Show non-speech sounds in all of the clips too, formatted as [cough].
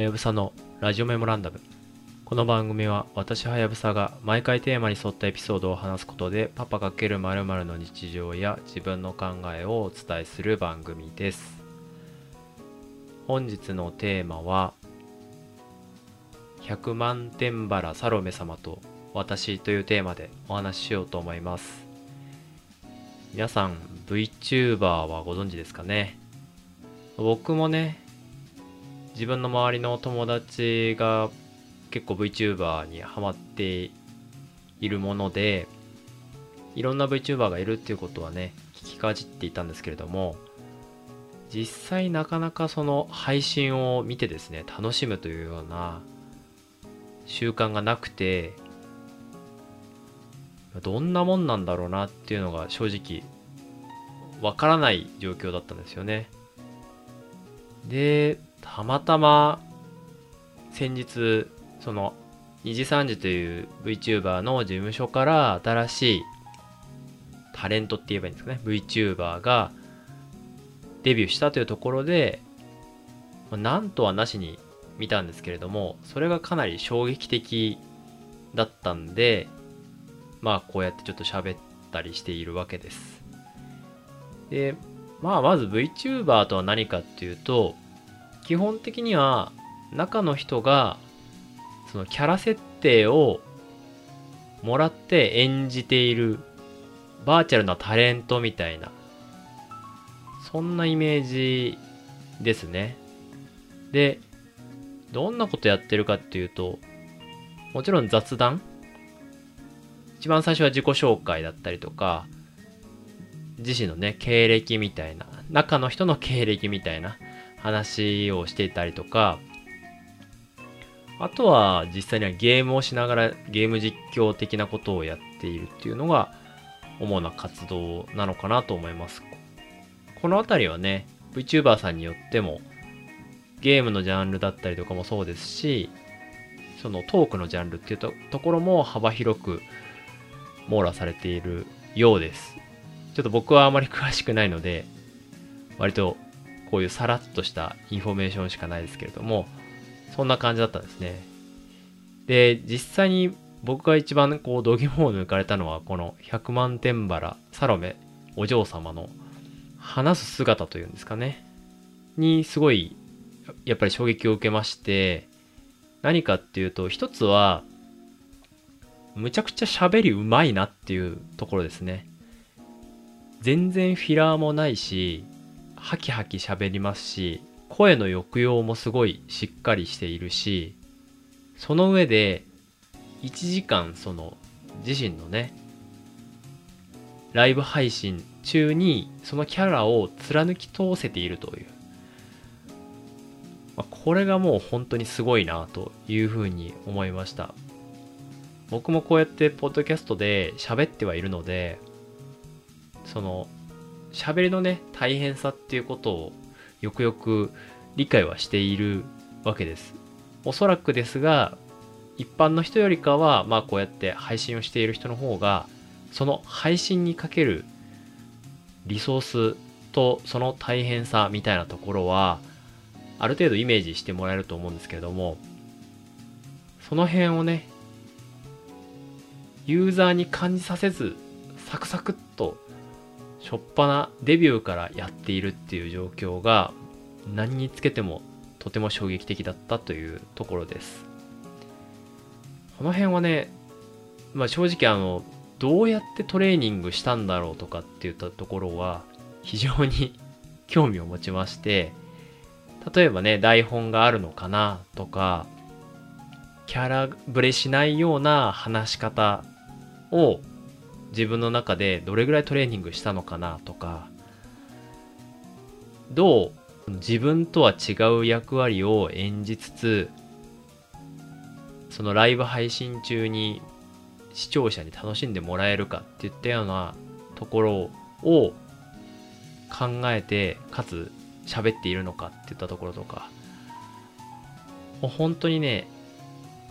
はやぶさのラジオメモランダム。この番組は私はやぶさが毎回テーマに沿ったエピソードを話すことでパパ×〇〇の日常や自分の考えをお伝えする番組です。本日のテーマは100万点バラサロメ様と私というテーマでお話ししようと思います。皆さん VTuber はご存知ですかね？僕もね自分の周りの友達が結構 VTuber にハマっているものでいろんな VTuber がいるっていうことはね聞きかじっていたんですけれども実際なかなかその配信を見てですね楽しむというような習慣がなくてどんなもんなんだろうなっていうのが正直わからない状況だったんですよね。でたまたま先日その2時3時という VTuber の事務所から新しいタレントって言えばいいんですかね。VTuber がデビューしたというところでなんとはなしに見たんですけれどもそれがかなり衝撃的だったんでまあこうやってちょっと喋ったりしているわけです。でまあまず VTuber とは何かっていうと基本的には中の人がそのキャラ設定をもらって演じているバーチャルなタレントみたいなそんなイメージですね。でどんなことやってるかっていうともちろん雑談。一番最初は自己紹介だったりとか自身のね経歴みたいな中の人の経歴みたいな話をしていたりとかあとは実際にはゲームをしながらゲーム実況的なことをやっているっていうのが主な活動なのかなと思います。この辺りはね VTuber さんによってもゲームのジャンルだったりとかもそうですしそのトークのジャンルっていうとところも幅広く網羅されているようです。ちょっと僕はあまり詳しくないので割とこういうさらっとしたインフォメーションしかないですけれどもそんな感じだったんですね。で実際に僕が一番こう度肝を抜かれたのはこの100万点バラサロメお嬢様の話す姿というんですかね。にすごいやっぱり衝撃を受けまして何かっていうと一つはむちゃくちゃ喋りうまいなっていうところですね。全然フィラーもないしハキハキ喋りますし声の抑揚もすごいしっかりしているしその上で1時間その自身のねライブ配信中にそのキャラを貫き通せているという、まあ、これがもう本当にすごいなというふうに思いました。僕もこうやってポッドキャストで喋ってはいるのでその喋りのね大変さっていうことをよくよく理解はしているわけです。おそらくですが一般の人よりかはまあこうやって配信をしている人の方がその配信にかけるリソースとその大変さみたいなところはある程度イメージしてもらえると思うんですけれどもその辺をねユーザーに感じさせずサクサクっとしょっぱなデビューからやっているっていう状況が何につけてもとても衝撃的だったというところです。この辺はね、まあ、正直あのどうやってトレーニングしたんだろうとかっていったところは非常に [laughs] 興味を持ちまして例えばね台本があるのかなとかキャラブレしないような話し方を自分の中でどれぐらいトレーニングしたのかなとかどう自分とは違う役割を演じつつそのライブ配信中に視聴者に楽しんでもらえるかっていったようなところを考えてかつ喋っているのかっていったところとかもう本当にね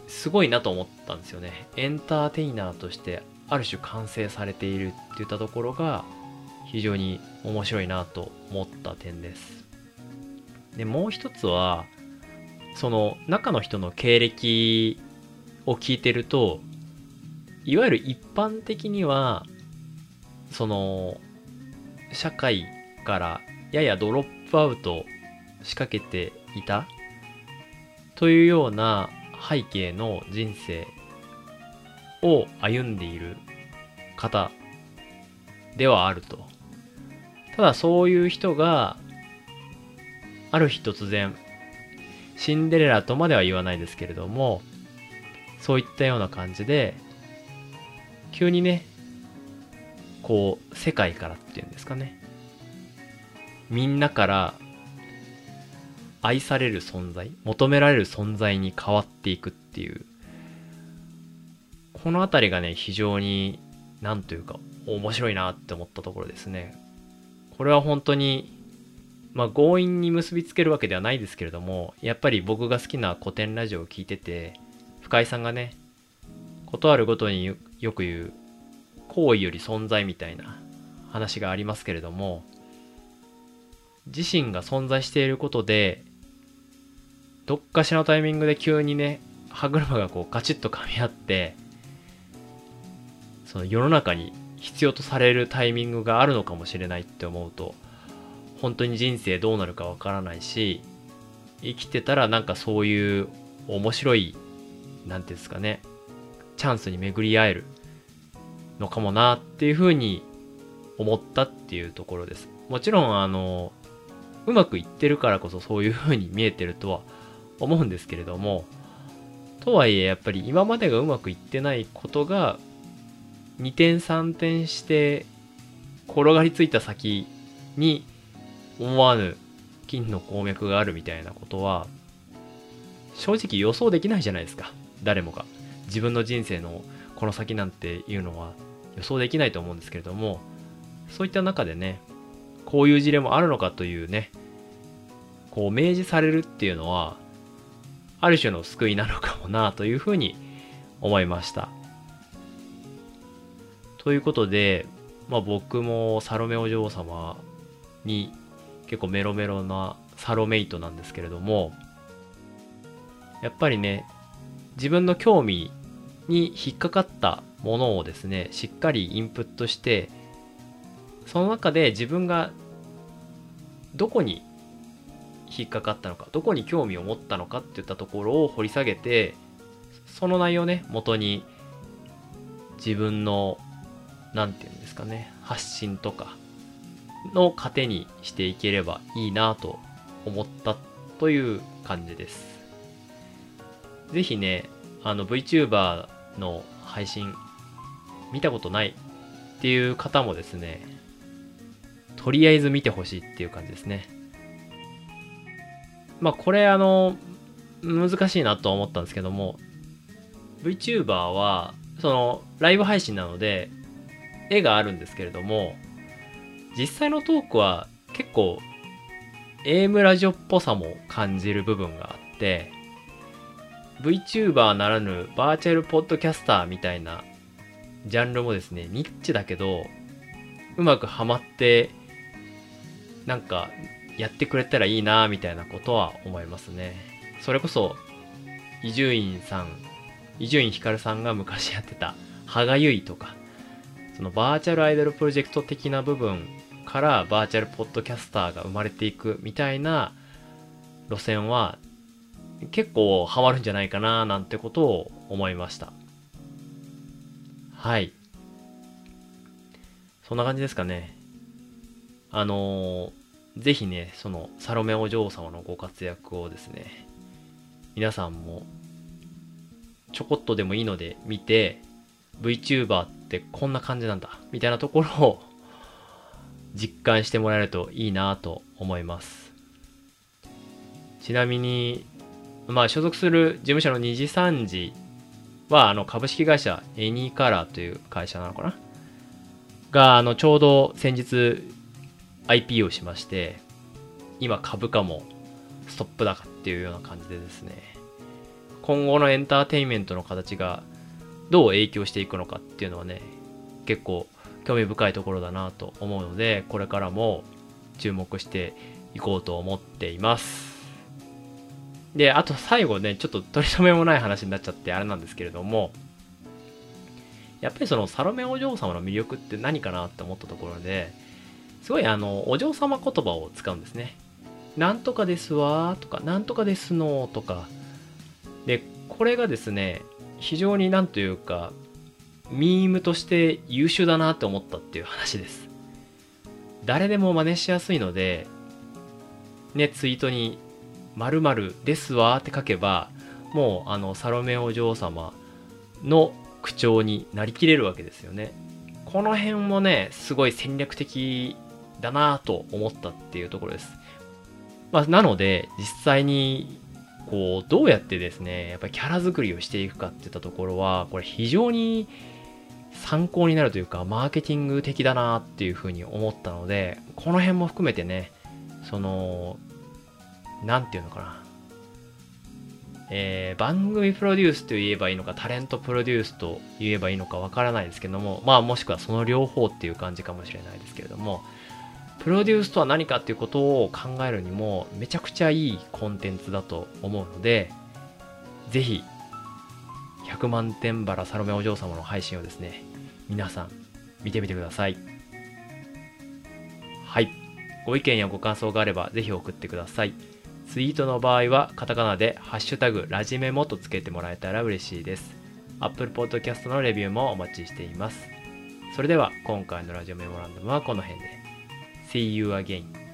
すごいなと思ったんですよね。エンターテイナーとしてある種完成されているっていったところが非常に面白いなと思った点です。でもう一つはその中の人の経歴を聞いてるといわゆる一般的にはその社会からややドロップアウト仕掛けていたというような背景の人生を歩んでいる方ではあると。ただそういう人がある日突然シンデレラとまでは言わないですけれどもそういったような感じで急にねこう世界からっていうんですかねみんなから愛される存在求められる存在に変わっていくっていうこの辺りがね非常に何というか面白いなって思ったところですね。これは本当にまあ強引に結びつけるわけではないですけれどもやっぱり僕が好きな古典ラジオを聞いてて深井さんがねことあるごとによく言う行為より存在みたいな話がありますけれども自身が存在していることでどっかしらのタイミングで急にね歯車がこうガチッと噛み合ってその世の中に必要とされるタイミングがあるのかもしれないって思うと本当に人生どうなるかわからないし生きてたらなんかそういう面白い何ていうんですかねチャンスに巡り合えるのかもなっていうふうに思ったっていうところです。もちろんあのうまくいってるからこそそういうふうに見えてるとは思うんですけれどもとはいえやっぱり今までがうまくいってないことが2点3点して転がりついた先に思わぬ金の鉱脈があるみたいなことは正直予想できないじゃないですか誰もが自分の人生のこの先なんていうのは予想できないと思うんですけれどもそういった中でねこういう事例もあるのかというねこう明示されるっていうのはある種の救いなのかもなというふうに思いました。ということで、まあ、僕もサロメお嬢様に結構メロメロなサロメイトなんですけれどもやっぱりね自分の興味に引っかかったものをですねしっかりインプットしてその中で自分がどこに引っかかったのかどこに興味を持ったのかっていったところを掘り下げてその内容ね元に自分の何て言うんですかね発信とかの糧にしていければいいなと思ったという感じです。是非ねあの VTuber の配信見たことないっていう方もですねとりあえず見てほしいっていう感じですね。まあこれあの難しいなと思ったんですけども VTuber はそのライブ配信なので絵があるんですけれども実際のトークは結構 AM ラジオっぽさも感じる部分があって VTuber ならぬバーチャルポッドキャスターみたいなジャンルもですねニッチだけどうまくはまってなんかやってくれたらいいなみたいなことは思いますね。それこそ伊集院さん伊集院光さんが昔やってた歯がゆいとかそのバーチャルアイドルプロジェクト的な部分からバーチャルポッドキャスターが生まれていくみたいな路線は結構ハマるんじゃないかななんてことを思いました。はい。そんな感じですかね。あのー、ぜひね、そのサロメお嬢様のご活躍をですね、皆さんもちょこっとでもいいので見て、VTuber っってこんな感じなんだみたいなところを [laughs] 実感してもらえるといいなと思います。ちなみにまあ所属する事務所の2次3次はあの株式会社エニーカラーという会社なのかな？があのちょうど先日 IP をしまして今株価もストップ高っていうような感じでですね。今後のエンターテインメントの形がどう影響していくのかっていうのはね結構興味深いところだなと思うのでこれからも注目していこうと思っていますで、あと最後ね、ちょっと取り留めもない話になっちゃってあれなんですけれども、やっぱりそのサロメお嬢様の魅力って何かなって思ったところで、すごいあの、お嬢様言葉を使うんですね。なんとかですわとか、なんとかですのとか。で、これがですね、非常になんというか、ミームとして優秀だなって思ったっていう話です。誰でも真似しやすいので、ね、ツイートに〇〇ですわって書けば、もうあのサロメお嬢様の口調になりきれるわけですよね。この辺もね、すごい戦略的だなと思ったっていうところです。まあ、なので、実際に、こう、どうやってですね、やっぱりキャラ作りをしていくかっていったところは、これ非常に参考になるというか、マーケティング的だなっていうふうに思ったので、この辺も含めてね、その、なんていうのかな。えー、番組プロデュースと言えばいいのか、タレントプロデュースと言えばいいのかわからないですけども、まあもしくはその両方っていう感じかもしれないですけれども、プロデュースとは何かっていうことを考えるにもめちゃくちゃいいコンテンツだと思うので、ぜひ、100万点バラサロメお嬢様の配信をですね、皆さん見てみてください。はい。ご意見やご感想があればぜひ送ってください。ツイートの場合はカタカナでハッシュタグラジメモとつけてもらえたら嬉しいです。Apple Podcast のレビューもお待ちしています。それでは今回のラジオメモランダムはこの辺で。See you again.